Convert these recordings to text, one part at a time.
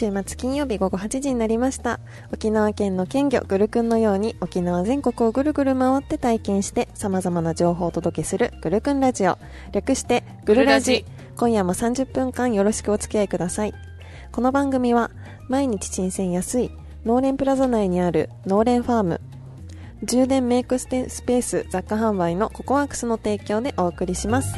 週末金曜日午後8時になりました。沖縄県の県魚ぐるくんのように沖縄全国をぐるぐる回って体験して様々な情報をお届けするぐるくんラジオ。略してぐるラジ。今夜も30分間よろしくお付き合いください。この番組は毎日新鮮安い農連プラザ内にある農連ファーム充電メイクスペース雑貨販売のココアクスの提供でお送りします。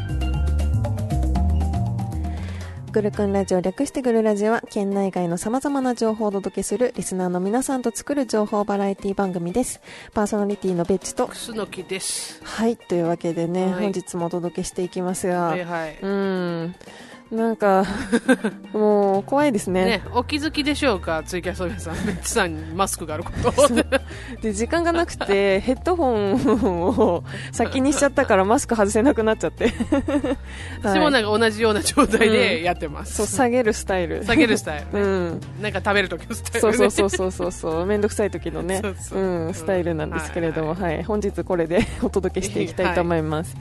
ぐるくんラジオ略してぐるラジオは県内外の様々な情報をお届けするリスナーの皆さんと作る情報バラエティ番組です。パーソナリティのベッチと、楠木です。はい、というわけでね、はい本日もお届けしていきますが、はいはい。うん、なんか、もう怖いですね。ね、お気づきでしょうか、ツイキャスの皆さん、ベッチさんにマスクがあること。で、時間がなくて、ヘッドホンを先にしちゃったからマスク外せなくなっちゃって。私もなんか、か同じような状態でやってます。そう、下げるスタイル。下げるスタイル、ねうん。なんか食べるときのスタイそうル、ね。そうそうそうそうそう、めんどくさい時のね、そうん、スタイルなんですけれども、うんはい、本日これでお届けしていきたいと思います。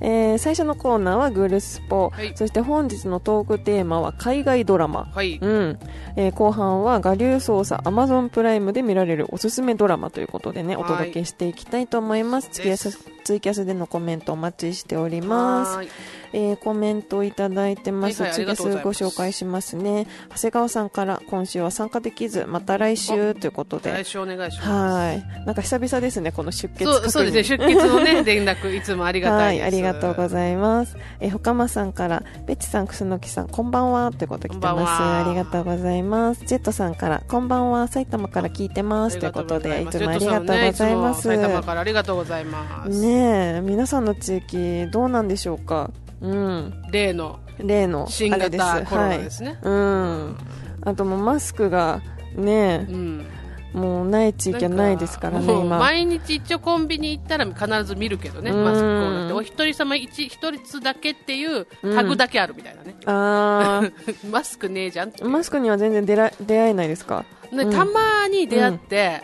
えー最初のコーナーはグルスポ、はいそして本日のトークテーマは海外ドラマ。はい。うんえー後半は我流捜査 Amazon プライムで見られるおすすめドラマということでね、お届けしていきたいと思います。ツイキャスツイキャスでのコメントお待ちしております。えーコメントをいただいてます。はいはいツイキャスありがとうございますご紹介しますね。長谷川さんから今週は参加できず、また来週ということで。来週お願いします。はい。なんか久々ですね、この出血そうそうですね、出血のね、連絡、いつもありがた はいい、です。ありがとうございます。えー、ほかまさんから、ベッチさん、くすのきさん、こんばんは、ということ来てます。はありがとうございます。ジェットさんから、こんばんは、埼玉から聞いてます、ということで、いつもありがとうございます。埼玉からありがとうございます。ねえ、皆さんの地域、どうなんでしょうか？うん。例の例の、新。型コロナはい。ですね。うん。あともうマスクが、ねうん。え、もうない地域はないですからね、今。毎日一応コンビニ行ったら必ず見るけどね、うんマスクコーナーって。お一人様一一つだけっていうタグだけあるみたいなね。あ マスクねえじゃんマスクには全然出ら出会えないですか？ねうんたまに出会って、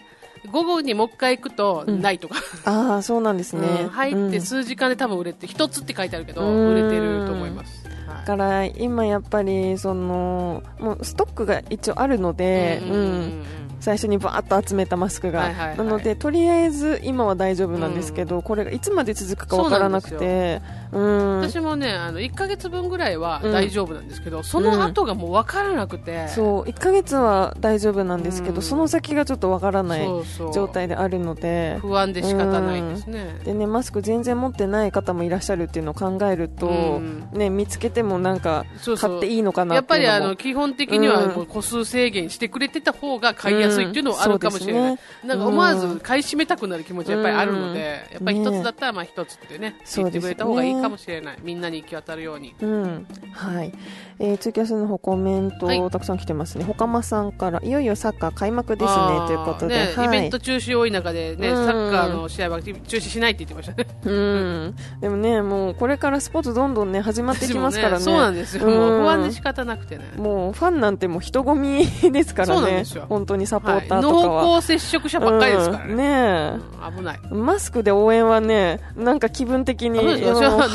午後にもう一回行くと、うん。ないとか、ああ、そうなんですね。うん。入ってうん数時間で多分売れて、一つって書いてあるけど、うん。売れてると思います。はい。だから今やっぱりそのもうストックが一応あるので、うんうんうん。うん最初にバーッと集めたマスクが、はいはいはい。なのでとりあえず今は大丈夫なんですけど、これがいつまで続くかわからなくて。うん私もね、あの、1ヶ月分ぐらいは大丈夫なんですけど、その後がもう分からなくて、そう。1ヶ月は大丈夫なんですけど、うん。その先がちょっとわからない状態であるので。不安で仕方ないですね。でねマスク全然持ってない方もいらっしゃるっていうのを考えると、うん。ね、見つけてもなんか買っていいのかなやっぱりあの基本的には個数制限してくれてた方が買いやすいっていうのはあるかもしれない、うなんか思わず買い占めたくなる気持ちはやっぱりあるので、うんやっぱり一つだったらまあ一つってね。言ってくれた方がいいかもしれない、みんなに行き渡るように。うん。はい。えー、ツイキャスの方コメント、はいたくさん来てますね。ほかまさんから、いよいよサッカー開幕ですねということで。ねはい。イベント中止多い中でね、うんサッカーの試合は中止しないって言ってましたねうん。でもね、もうこれからスポーツどんどんね、始まってきますからね。私 もそうなんですよ、うんもう不安で仕方なくてねもうファンなんてもう人混みですからね。本当にサポはいーターとかは。濃厚接触者ばっかりですからね,、うんねうん危ないえ。マスクで応援はね、なんか気分的に。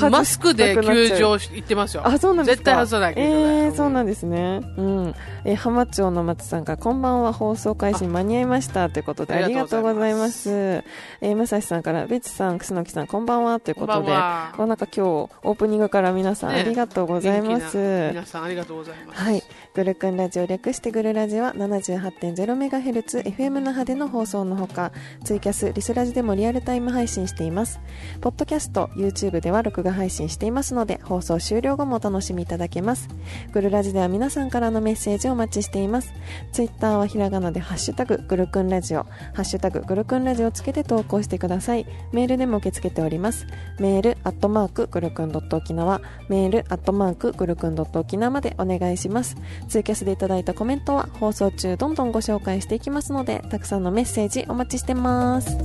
マスクで球場行ってますよあ、そうなんですか絶対外さない球場だよえー、そうなんですね。うん。えー浜町の松さんが、こんばんは、放送開始に間に合いました。ということで、あありがとうございま。すえー、武蔵さんから、ベチさん、楠木さん、こんばんは。ということで、こんなんか今日、オープニングから皆さん、ねありがとうございます。元気な皆さんありがとうございます。はい。グルクンラジオ略してグルラジは 78.0MHz FM 那覇での放送のほか、ツイキャス、リスラジでもリアルタイム配信しています。ポッドキャスト、YouTube では録画配信していますので、放送終了後もお楽しみいただけます。グルラジでは皆さんからのメッセージをお待ちしています。ツイッターはひらがなでハッシュタググルクンラジオ、ハッシュタググルクンラジオをつけて投稿してください。メールでも受け付けております。メール、アットマーク、グルクンドット沖縄、メール、アットマーク、グルクンドット沖縄までお願いします。ツイキャスでいただいたコメントは放送中どんどんご紹介していきますので、たくさんのメッセージお待ちしてます。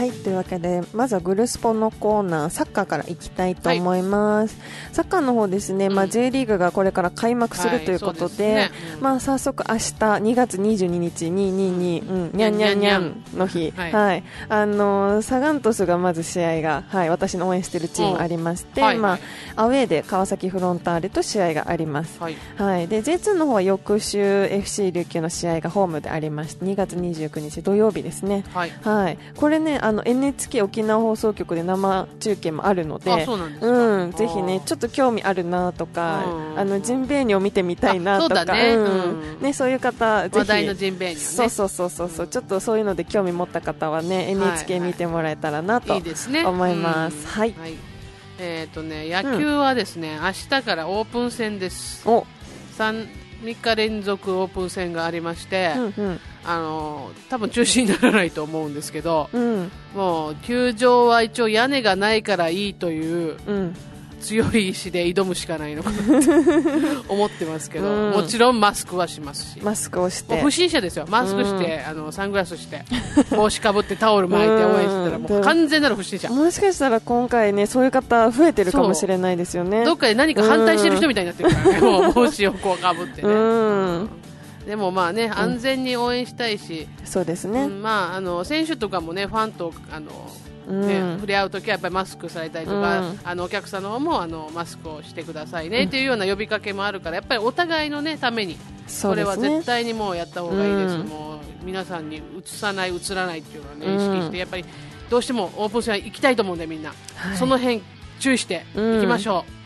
はいというわけでまずはグルスポのコーナーサッカーからいきたいと思います、サッカーの方ですね、まあ、うん J リーグがこれから開幕するということで,、はいですね。うんまあ、早速明日2月22日222、うん、にゃんにゃんにゃんの日、はい。はい。あのーサガン鳥栖がまず試合が、はい、私の応援しているチームありまして、まあ、アウェーで川崎フロンターレと試合があります。はい。はい、で J2 の方は翌週 FC 琉球の試合がホームでありまして2月29日土曜日ですね。はい。はい、これねあの NHK 沖縄放送局で生中継もあるのでうなんぜひねちょっと興味あるなとかうん。あのジンベエニを見てみたいなとかね。うん。うん。ね、そういう方ぜひ。話題のジンベエニをね。そうそうそうそうそう。ちょっとそういうので興味持った方はね NHK はい。見てもらえたらなと思います。うん。はい。えっ、とね野球はですね、明日からオープン戦です。お。3, 3日連続オープン戦がありまして、うんうん。あの多分中止にならないと思うんですけどうん。もう球場は一応屋根がないからいいといううん強い意志で挑むしかないのかなって 思ってますけど、うん。もちろんマスクはしますし。マスクをして。不審者ですよ、マスクして、あのサングラスして、帽子かぶってタオル巻いて応援してたら、もうん。う完全なる不審者、もしかしたら今回ねそういう方増えてるかもしれないですよね。どっかで何か反対してる人みたいになってるからね、もう帽子をこうかぶってうね、んでもまあね、安全に応援したいし、そうですね。うんまあ、あの選手とかもね、ファンとあの、うん。ね触れ合うときはやっぱりマスクされたりとか、うん。あのお客さんの方もあのマスクをしてくださいね、っていうような呼びかけもあるから、やっぱりお互いの、ね、ために、これは絶対にもうやった方がいいです、うん。もう皆さんにうつさない、うつらないっていうのはね、うん。意識して、やっぱりどうしてもオープン戦行きたいと思うんで、みんな、はい。その辺注意していきましょう。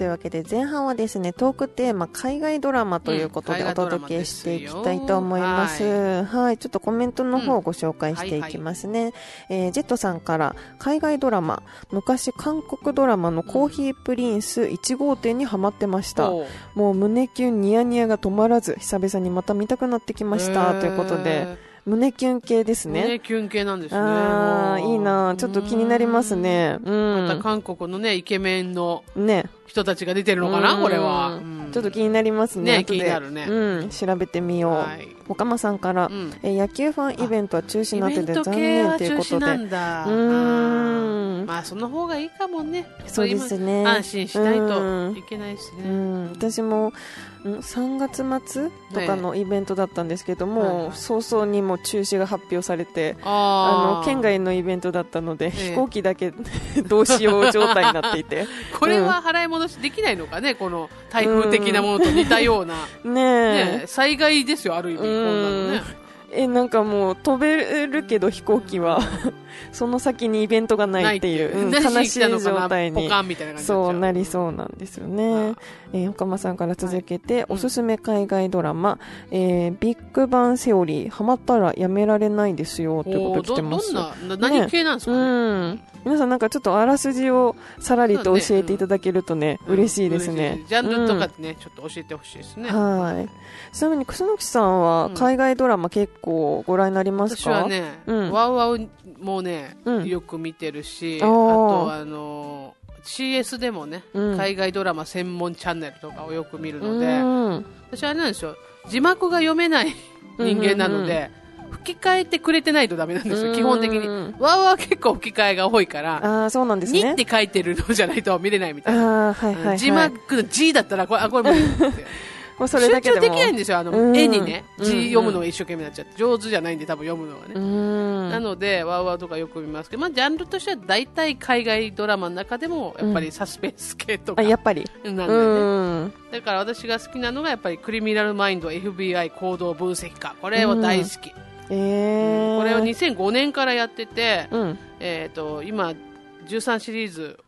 というわけで前半はですねトークテーマ海外ドラマということでお届けしていきたいと思います。はい、ちょっとコメントの方をご紹介していきますね。えージェットさんから海外ドラマ昔韓国ドラマのコーヒープリンス1号店にハマってました。おうもう胸キュンニヤニヤが止まらず久々にまた見たくなってきましたということで胸キュン系ですね。ね、キュン系なんですね。ああいいなちょっと気になりますね。うまたん。韓国のね、イケメンのね。人たちが出てるのかな、うんこれは。ちょっと気になりますね。ね気になるねうん、調べてみよう。はいおかまさんから、うん。えー野球ファンイベントは中止になってて残念ということで。なんだ。うーん。まあ、その方がいいかもね。そうですね。今安心しないうん。といけないですね。うん、私もん3月末とかのイベントだったんですけども、はいはい。早々にもう中止が発表されて、あの県外のイベントだったので、え飛行機だけ どうしよう状態になっていて。これは払い戻しできないのかね、この台風的なものと似たような。ねえ。ね、災害ですよ、ある意味、こんなのね。えなんかもう飛べるけど飛行機はその先にイベントがないっていう、うん何悲しい状態にそうなりりそうなんですよね。えー、岡間さんから続けて、うんおすすめ海外ドラマ、えービッグバンセオリー、ハマったらやめられないですよ、ということ来てます。どんな、な何系なんですかうねん。皆さんなんかちょっとあらすじをさらりと教えていただけるとね、嬉しいですね嬉しい。ジャンルとかでね、ちょっと教えてほしいですね。はい。ちなみに、楠木さんはうん海外ドラマ結構ご覧になりますか、私はね、うんワウワウもね、うんよく見てるし、あとあのー CS でもね、うん海外ドラマ専門チャンネルとかをよく見るので、うん。私あれなんですよ、字幕が読めない人間なので、吹き替えてくれてないとダメなんですよ、基本的に。うんワウワウは結構吹き替えが多いから、ああ、そうなんですにね。って書いてるのじゃないと見れないみたいな。ああ、はいはい、はい。字幕の G だったら、これ、あ、これ無理って。もうそれだけ集中できないんですよ、あの、うん絵にね、うん字読むのが一生懸命になっちゃって、上手じゃないんで多分読むのはね。うん。なので、ワウワウとかよく見ますけど、まあ、ジャンルとしては大体海外ドラマの中でも、やっぱりサスペンス系とか、あ、やっぱり。なんでね。うん。だから私が好きなのが、やっぱりクリミナルマインド FBI 行動分析家。これを大好き。ええー。これを2005年からやってて、うん。えっ、と、今、13シリーズ、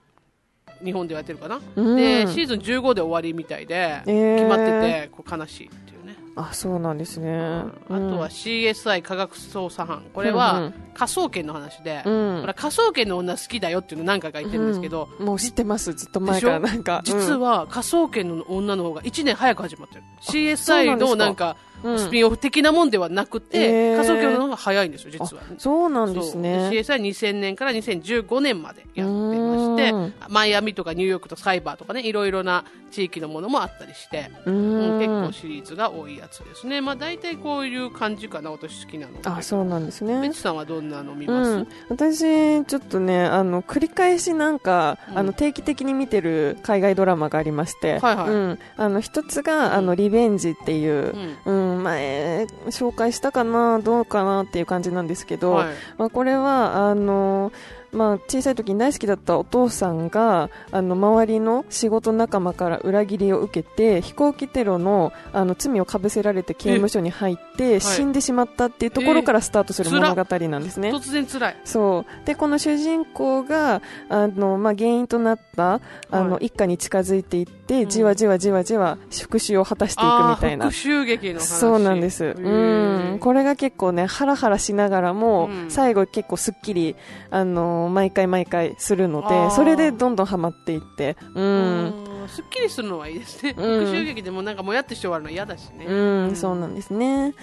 日本でやってるかな、うん。で、シーズン15で終わりみたいで、えー。決まってて、こう悲しいっていうね。あそうなんですね、あとは CSI 科学捜査班。これは科捜研の話で、うん。これ科捜研の女好きだよっていうの何回か言ってるんですけど、もう知ってますずっと前からなんか。実は科捜研の女の方が1年早く始まってる。CSI のなんかうん。スピンオフ的なもんではなくて、へー。科捜研の方が早いんですよ実は。あそうなんですね。そう。で CSI2000 年から2015年までやってましてうん。マイアミとかニューヨークとサイバーとかねいろいろな地域のものもあったりして、ううん。ん結構シリーズが多いやつです。ねまあ大体こういう感じかな私好きなのあそうなんですベねチさんはどんなの見ます、うん、私、ちょっとねあの繰り返しなんか、うん。あの定期的に見てる海外ドラマがありまして、はいはい。うん、あの一つが、あのリベンジっていうう、ん。うん前紹介したかなどうかなっていう感じなんですけど、はい。まあ、これはあのまあ、小さい時に大好きだったお父さんがあの周りの仕事仲間から裏切りを受けて飛行機テロのあの罪をかぶせられて刑務所に入って死んでしまったっていうところからスタートするえー物語なんですね。突然辛い。そう。でこの主人公があの、まあ、原因となったあの、はい。一家に近づいていって、うん。じわじわじわじわ復讐を果たしていくみたいな。復讐劇の話。そうなんです。へうーん。これが結構ね、ハラハラしながらも、うん。最後結構すっきり、あのー毎回毎回するので、それでどんどんハマっていって、う。うんんすっきりするのはいいですね、うん復讐劇でもなんかもやってして終わるの嫌だしねうん、そうなんですね。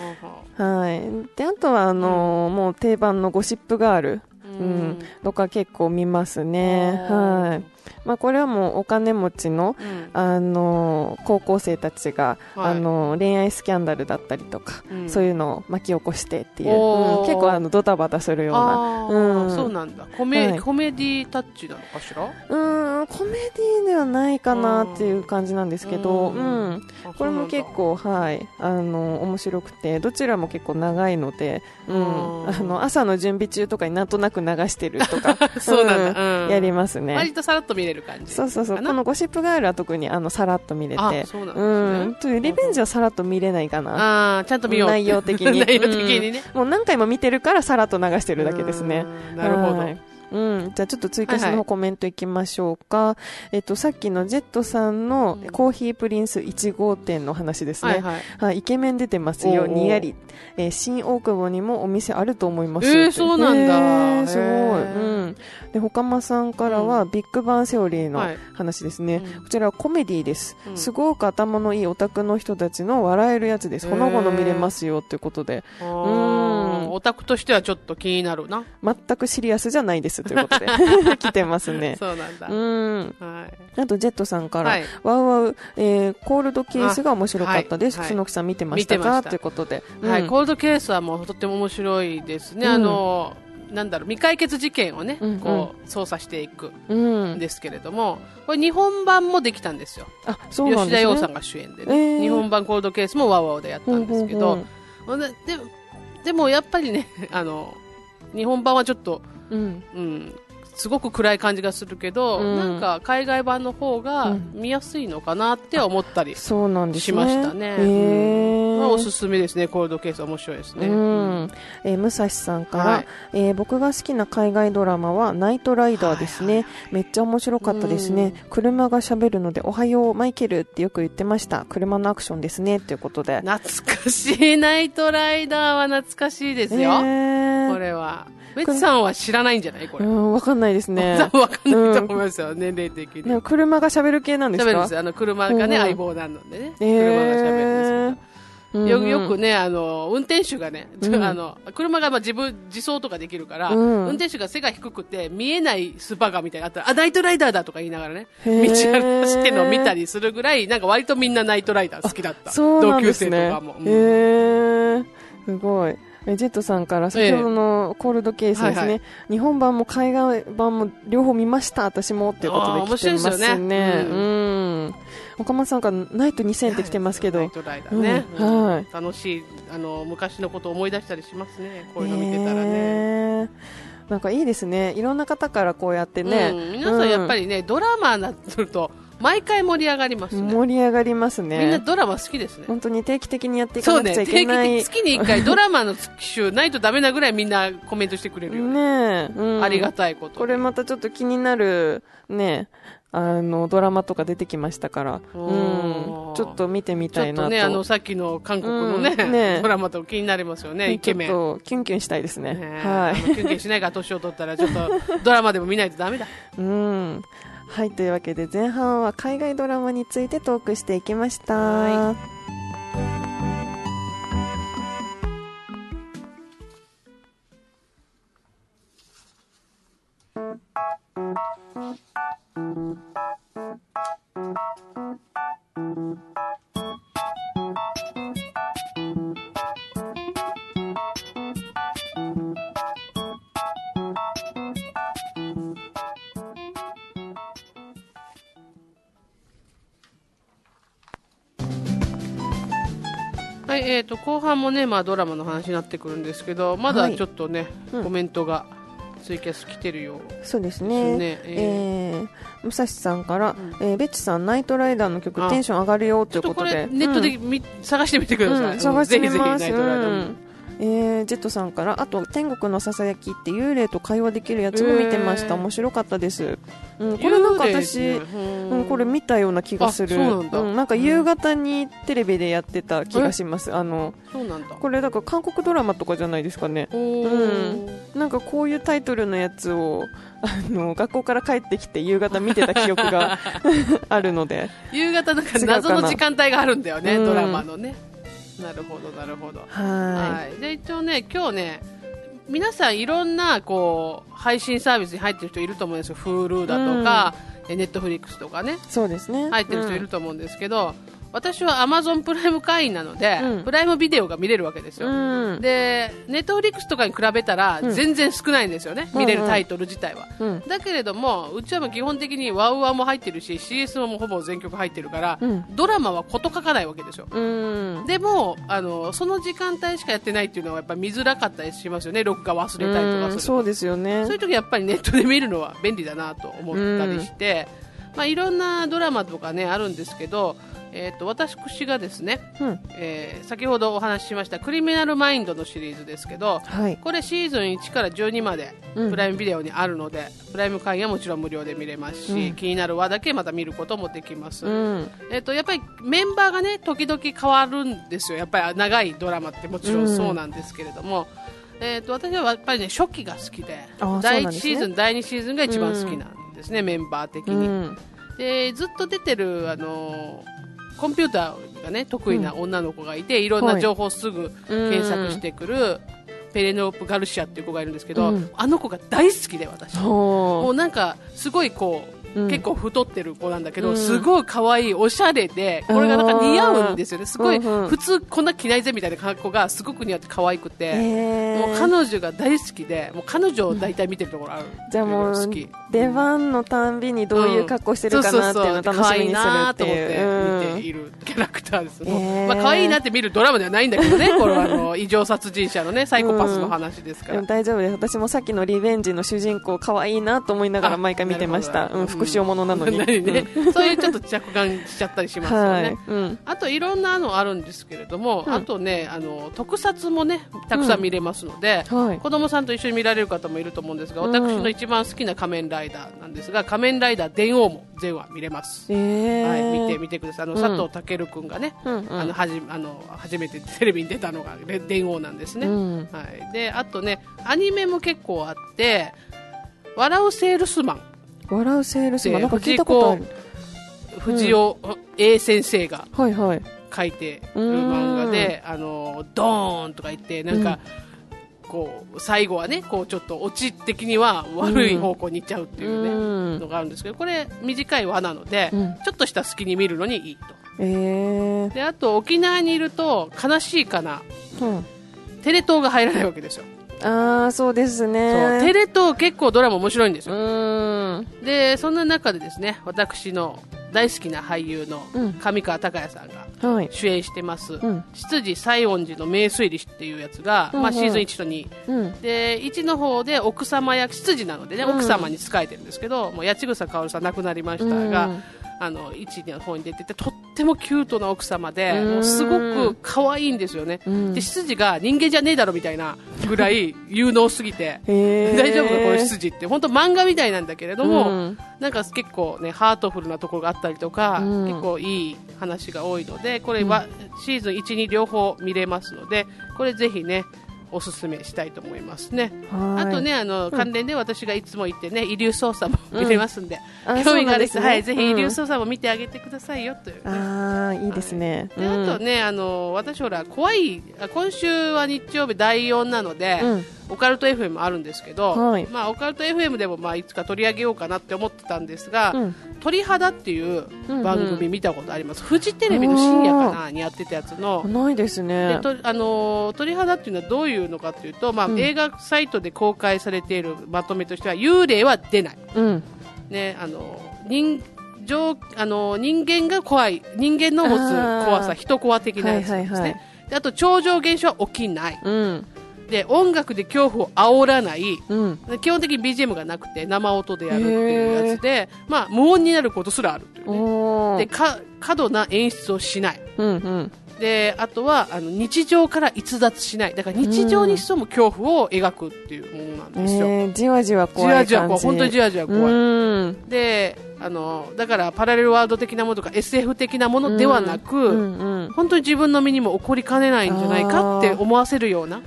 はい。で、あとは、あのーもう定番のゴシップガール。ううん。とか結構見ますね。はい。まあ、これはもうお金持ちの、うん。あのー高校生たちが、はい。あのー恋愛スキャンダルだったりとか、うん。そういうのを巻き起こしてっていう、うん。結構あのドタバタするような。うん。そうなんだ。コメ,、はい。コメディタッチなのかしら？うーんコメディではないかなっていう感じなんですけど、ううん。これも結構、はい、あの面白くてどちらも結構長いので、うん、うん。あの朝の準備中とかになんとなく流してるとか。そうなんだ。うん。やりますそうなんだ割ね。とさらっと見れる感じ。そうそうそう。このゴシップガールは特にあのさらっと見れて。あそうなんですねうん。というリベンジはさらっと見れないかな。ああちゃんと見よう。内容的に。内容的にね、もう何回も見てるからさらっと流してるだけですね。うん。なるほど、はいうん、じゃあちょっと追加しはいはい。のコメントいきましょうか、えっと、さっきのジェットさんのうん。コーヒープリンス1号店の話ですね、はいはい。はい、イケメン出てますよ、にやり、えー新大久保にもお店あると思いますえーそうなんだ。へーすごい、うん、でほかまさんからは、ビッグバンセオリーのはい。話ですね、うん。こちらはコメディです、うん。すごく頭のいいオタクの人たちの笑えるやつです。ほのぼの見れますよということで。あうん。ーオタクとしてはちょっと気になるな。全くシリアスじゃないですということで 来てますね。そうなんだ、うん。はい。あとジェットさんから、はい。ワウワウ、えーコールドケースが面白かったです。あはい楠木さん見てましたか？ということで。はい、うん。コールドケースはもうとっても面白いですね、うん。あのなんだろう未解決事件をね、うんうん。こう捜査していくうんんですけれども、これ日本版もできたんですよ。あ、そうなんですね。吉田羊さんが主演でね、えー。日本版コールドケースもワウワウでやったんですけど、ほんでででもやっぱりね、あの日本版はちょっと、うん。うん、すごく暗い感じがするけど、うんなんか海外版の方がうん見やすいのかなって思ったりそうなんですね。しましたね。へうんーまあ、おすすめですね、コールドケース面白いですね。うん。えー、武蔵さんから、はいえー僕が好きな海外ドラマはナイトライダーですね。はいめっちゃ面白かったですね。車が喋るので、おはよう、マイケルってよく言ってました。車のアクションですね。ということで。懐かしいナイトライダーは懐かしいですよ、えーこれは。ベツさんは知らないんじゃない？これ。うん、わかんないですね。多分わかんないと思いますよ、年齢的に。ね車が喋る系なんですか？喋るんですよ。あの、車がね、うん相棒なのでね。えー車が喋るんですよよくね、あの、運転手がね、うんあの、車がまあ自分、自走とかできるから、うん運転手が背が低くて、見えないスパガみたいなのあったら、あ、ナイトライダーだとか言いながらね、道へー走ってるのを見たりするぐらい、なんか割とみんなナイトライダー好きだった。そうなん同級ですね生とかも。。うんへーすごい。えジェットさんから先ほどのコールドケースですね、はいはい日本版も海外版も両方見ました、私もっていうことで来てますあー面白いですよね。ねうん。岡本さんからナイト2000って来てますけどナイ、トライダーね。うんはい楽しい、あの、昔のことを思い出したりしますね。こういうの見てたらね。へーなんかいいですね。いろんな方からこうやってね。うん、皆さんやっぱりね、ドラマになると毎回盛り上がりますね。盛り上がりますね。みんなドラマ好きですね。本当に定期的にやっていかなくちゃい定期けない。的、月に1回ドラマの週ないとダメなぐらいみんなコメントしてくれるよね。ねえ、うんありがたいことに。これまたちょっと気になる、ね、あの、ドラマとか出てきましたから、うんちょっと見てみたいなと。ちょっとね、あの、さっきの韓国のね、うんねドラマと気になりますよね、イケメン。ちょっと、キュンキュンしたいですね。ねはあのキュンキュンしないから年を取ったら、ちょっとドラマでも見ないとダメだ。い。うん。はい、というわけで前半は海外ドラマについてトークしていきました。ははい、えっ、と、後半もね、まあドラマの話になってくるんですけど、まだちょっとね、うんコメントがツイキャス来てるようそうですね。ね。えー、武蔵さんから、んえーベッチさん、ナイトライダーの曲あテンション上がるよということれで。ネットでみ、探してみてください。うん、探してみぜひぜひナます。イトライダーもうんえージェットさんからあと天国のささやきって幽霊と会話できるやつも見てました、へー。面白かったです、うん、これなんか私、ねうん、これ見たような気がする。あそうなんだ。なんか夕方にテレビでやってた気がします、あのそうなんだ。これだから韓国ドラマとかじゃないですかね。おー。なんかこういうタイトルのやつをあの学校から帰ってきて夕方見てた記憶が あるので。夕方なんか謎の時間帯があるんだよね、うん。ドラマのね。なるほど、なるほど。ははい。で、一応ね、今日ね、皆さんいろんな、こう、配信サービスに入ってる人いると思うんですよ。Hulu だとか、え Netflix とかね、いそうですね入ってる人いると思うんですけど、私は Amazon プライム会員なので、うん。プライムビデオが見れるわけですうよ。ん、で、ネットフリックスとかに比べたら、うん。全然少ないんですよね、うん見れるタイトル自体は。うん。だけれども、うちはもう基本的にワウワウも入ってるし、CS ももうほぼ全曲入ってるから、うん。ドラマはこと書かないわけですよ。うん。でもあの、その時間帯しかやってないっていうのはやっぱ見づらかったりしますよね、録画忘れたりとかするそうですよね。そういう時やっぱりネットで見るのは便利だなと思ったりして、まあ、いろんなドラマとかね、あるんですけど、えー、と私がですね、うん。えー先ほどお話ししましたクリミナルマインドのシリーズですけど、はい。これシーズン1から12までうん。プライムビデオにあるので、プライム会員はもちろん無料で見れますし、うん。気になる話だけまた見ることもできます、うん。えっとやっぱりメンバーがね時々変わるんですよ。やっぱり長いドラマってもちろんそうなんですけれども、えっと私はやっぱりね初期が好きであ第1そうなんですね。シーズン、第2シーズンが一番好きなんですね、メンバー的うに、ん。でずっと出てるあのコンピューターがね得意な女の子がいて、いろんな情報をすぐ検索してくる、ペレノープ・ガルシアっていう子がいるんですけど、うん。あの子が大好きで私。もほうなんかすごいこう、うん。結構太ってる子なんだけど、うん。すごい可愛いおしゃれでこれがなんか似合うんですよね。すごい、普通こんな着ないぜみたいな格好がすごく似合って可愛くうて、もう彼女が大好きでもう彼女を大体見てるところある、じゃあもう好き。出番のたんびにどういう格好してるかなっていうのを楽しみにするっていなと思っていう見ているキャラクターです、へー。まあ可愛いなって見るドラマではないんだけどねこれはあの 異常殺人者のねサイコパスの話ですから、うん。大丈夫です。私もさっきのリベンジの主人公可愛いなと思いながら毎回見てました、うん、なるほど復讐ものなのに、何ね、そういうちょっと着眼しちゃったりしますよはねい、。うん、あといろんなのあるんですけれども、うん。あとねあの特撮もねたくさん見れますので、はい。子供さんと一緒に見られる方もいると思うんですが、うん。私の一番好きな仮面ライダーなんですが仮面ライダー電王も全話見れます。えー、はい、見て見てください。あの、うん。佐藤健君がね、うんうん。あのはじあの初めてテレビに出たのがれ電王なんですね。うん。はい。であとねアニメも結構あって、笑うセールスマン笑うセールスマンでなんか聞いたことある。藤尾 A 先生がはいはい。書いてる漫画で、あのドーンとか言ってなんか、こう最後はねこうちょっとオチ的には悪い方向に行っちゃうっていうね、うん。のがあるんですけどこれ短い輪なので、うん。ちょっとした隙に見るのにいいと。えー。であと沖縄にいると悲しいかな。うん、テレ東が入らないわけですよ、ああそうですね。テレ東結構ドラマ面白いんですうよ、でそんな中でですね私の大好きな俳優のうん。上川隆也さんがはい。主演してます、うん。執事西園寺の名推理士っていうやつが、うんうん。まあ、シーズン1と2うん。で1の方で奥様役執事なのでね、うん。奥様に仕えてるんですけどもう八千草薫さん亡くなりましたが、あの1の方に出ててとってもキュートな奥様でうん。もうすごく可愛いんですよね、うん。で執事が人間じゃねえだろみたいなぐらい 有能すぎて。大丈夫かこの執事って。本当漫画みたいなんだけれども、うん。なんか結構ねハートフルなところがあったりとか、うん。結構いい話が多いのでこれはシーズン1、2両方見れますのでこれぜひねおすすめしたいと思いますね。はい。あとね、あの、関連で私がいつも言ってね、遺留操作も見れますんで、あ興味がある人、はい、ぜひ遺うん。留操作も見てあげてくださいよという。ね、ああいいですね、であとね、あの私ほら怖いあ今週は日曜日第4なので、うん。オカルト FM もあるんですけど、はい。まあオカルト FM でもまあいつか取り上げようかなって思ってたんですが、うん鳥肌っていう番うんうん組見たことあります。フジテレビの深夜かなにやってたやつの。ないですね。でとあのー鳥肌っていうのはどういうのかというと、まあうん。映画サイトで公開されているまとめとしては幽霊は出ない、うん。ねあのー人上あのー人間が怖い。人間の持つ怖さ人怖的なやつですね、はいはいはい。であと超常現象は起きない。うんで音楽で恐怖を煽らない。うん。で基本的に BGM がなくて生音でやるっていうやつで、まあ、無音になることすらあるというね。でか過度な演出をしない。うんうんであとはあの日常から逸脱しない。だから日常に潜む恐怖を描くっていうものなんですよ、えー、じわじわじ怖い感じ。わじわ怖い。本当にじわじわ怖い、うん。であのだからパラレルワールド的なものとか SF 的なものではなく、うんうん。本当に自分の身にも起こりかねないんじゃないかって思わせるような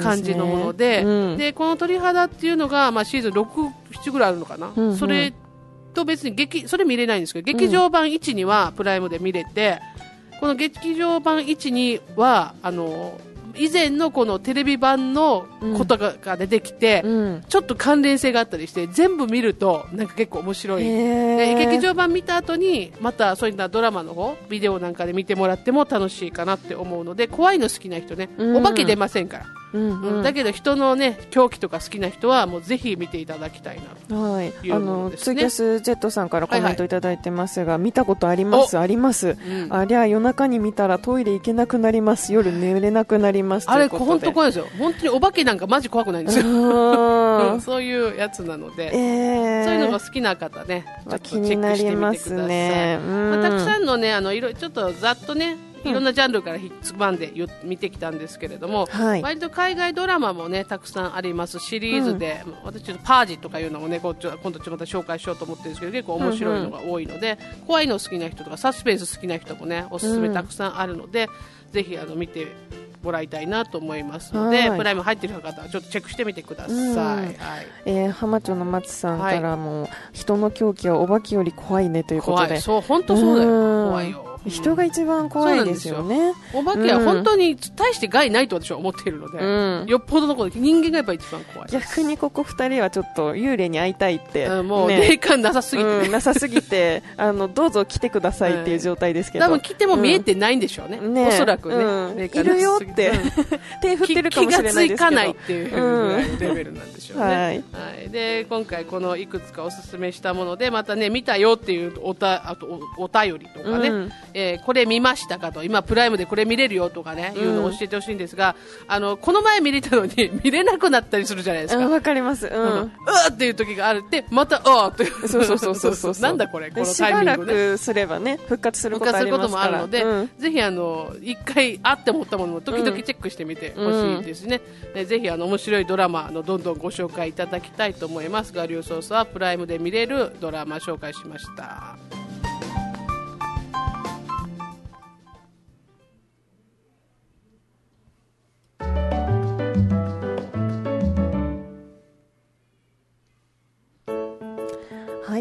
感じのもので、うん。でこの鳥肌っていうのが、まあ、シーズン6、7ぐらいあるのかな、うんうん。それと別に劇、それ見れないんですけど、劇場版1、2はプライムで見れて、この劇場版1、2は、あの、以前のこのテレビ版のことが,、が出てきて、うん。ちょっと関連性があったりして、全部見ると、なんか結構面白い。劇場版見た後にまたそういったドラマの方ビデオなんかで見てもらっても楽しいかなって思うので怖いの好きな人ね、うん。お化け出ませんから、うんうん。だけど人のね狂気とか好きな人はもうぜひ見ていただきたいな。はい、いうあものツイキャスジェットさんからコメントはいはい。いただいてますが、見たことあります？あります、ん。ありゃ夜中に見たらトイレ行けなくなります。夜寝れなくなります。あれ本当怖いですよ。本当にお化けなんかマジ怖くないんですよ、そういうやつなので、えー、そういうのが好きな方ね。ちょっとチェックしてみてください、ね、うん。まあ、たくさんのねあのいろちょっとざっとねいろんなジャンルからひっつまんでよ見てきたんですけれども、はい。割と海外ドラマもねたくさんあります。シリーズで、私ちょっとパージとかいうのをねこうちょ今度ちょっとまた紹介しようと思ってるんですけど結構面白いのが多いので、怖いの好きな人とかサスペンス好きな人もねおすすめたくさんあるので、ぜひあの見てもらいたいなと思いますので、はい。プライム入ってる方はちょっとチェックしてみてください。うん。はい。えー、浜町の松さんからも、人の狂気はお化けより怖いねということで。怖い。そう本当そうだよ。うん。怖いよ人が一番怖いですよね。お化けは本当に大して害ないと私は思っているので、うん。よっぽどのことで人間がやっぱり一番怖い。逆にここ二人はちょっと幽霊に会いたいって、うんもうね。霊感なさすぎて。ね、うん、なさすぎて あのどうぞ来てくださいっていう状態ですけど、多分来ても見えてないんでしょうね、ね。おそらくね、いるよって。手振ってるかもしれないですけど。気がつかないっていうレベルなんでしょうね、はい。はい。で今回このいくつかおすすめしたものでまたね見たよっていうおたあとおお便りとかね、うんえーこれ見ましたかと。今プライムでこれ見れるよとかね、いうのを教えてほしいんですがあのこの前見れたのに 見れなくなったりするじゃないですか、うんわかります、ううん、んうわっていう時がある。ってまたあーっていう。そうそうそうそうそう なんだこれこのしタイばらミングね。くすればね復活することあ復活することもあるので、うん。ぜひあの一回あって思ったものも時々チェックしてみてほしいですね、でぜひあの面白いドラマあのどんどんご紹介いただきたいと思いますガリューソースはプライムで見れるドラマ紹介しました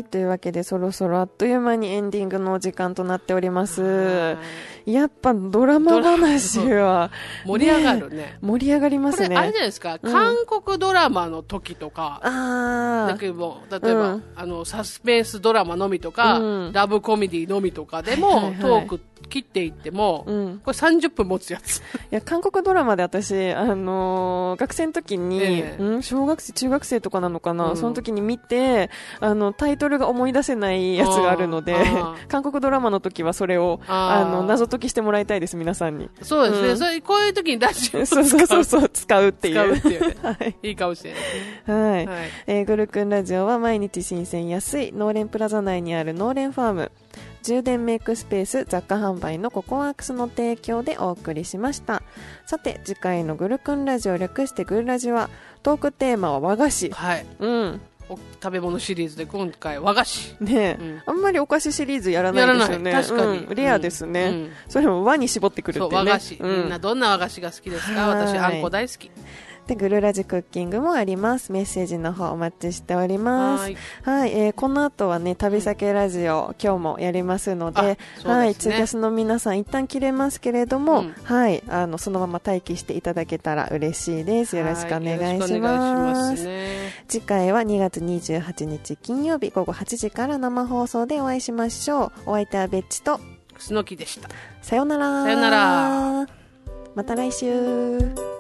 というわけでそろそろあっという間にエンディングのお時間となっております。やっぱドラマ話は。盛り上がるね。盛り上がりますね。あれじゃないですか、うん。韓国ドラマの時とか。ああだけど例えば、うん。あのサスペンスドラマのみとか、うん。ラブコメディのみとかでも、はいはいはい。トーク切っていっても、うん。これ30分持つやつ。いや韓国ドラマで私、あのー学生の時に、ええ。うん、小学生、中学生とかなのかな、うん。その時に見てあのタイトルが思い出せないやつがあるので 韓国ドラマの時はそれをあの謎解届けしてもらいたいです、皆さんに。そうですね、うん。それこういう時にラジオを使そううそうそうそう、使うっていう。使うっていう。ね はい。いいかもしれないですね。はい。はい。えー、グルクンラジオは毎日新鮮安い農連プラザ内にある農連ファーム。充電メイクスペース雑貨販売のココワークスの提供でお送りしました。さて次回のグルクンラジオ略してグルラジはトークテーマは和菓子。はい。うん。お食べ物シリーズで今回和菓子。ねえ、うん。あんまりお菓子シリーズやらないですよね。確かに。うん。レアですね、うん。それも和に絞ってくるっていうね和菓子、うん。みんなどんな和菓子が好きですか？はい。私あんこ大好きでグルラジクッキングもありますメッセージの方お待ちしておりますはいはい、えーこの後はね、旅先ラジオ、今日もやりますので、ですねはい、ツイキャスの皆さん、一旦切れますけれども、うんはい、あの、そのまま待機していただけたら嬉しいです。よろしくお願いしはよろます。くお願いしますね次回は2月28日金曜日午後8時から生放送でお会いしましょう。お相手はベッチと、楠木でしたさよなら。さよなら。また来週。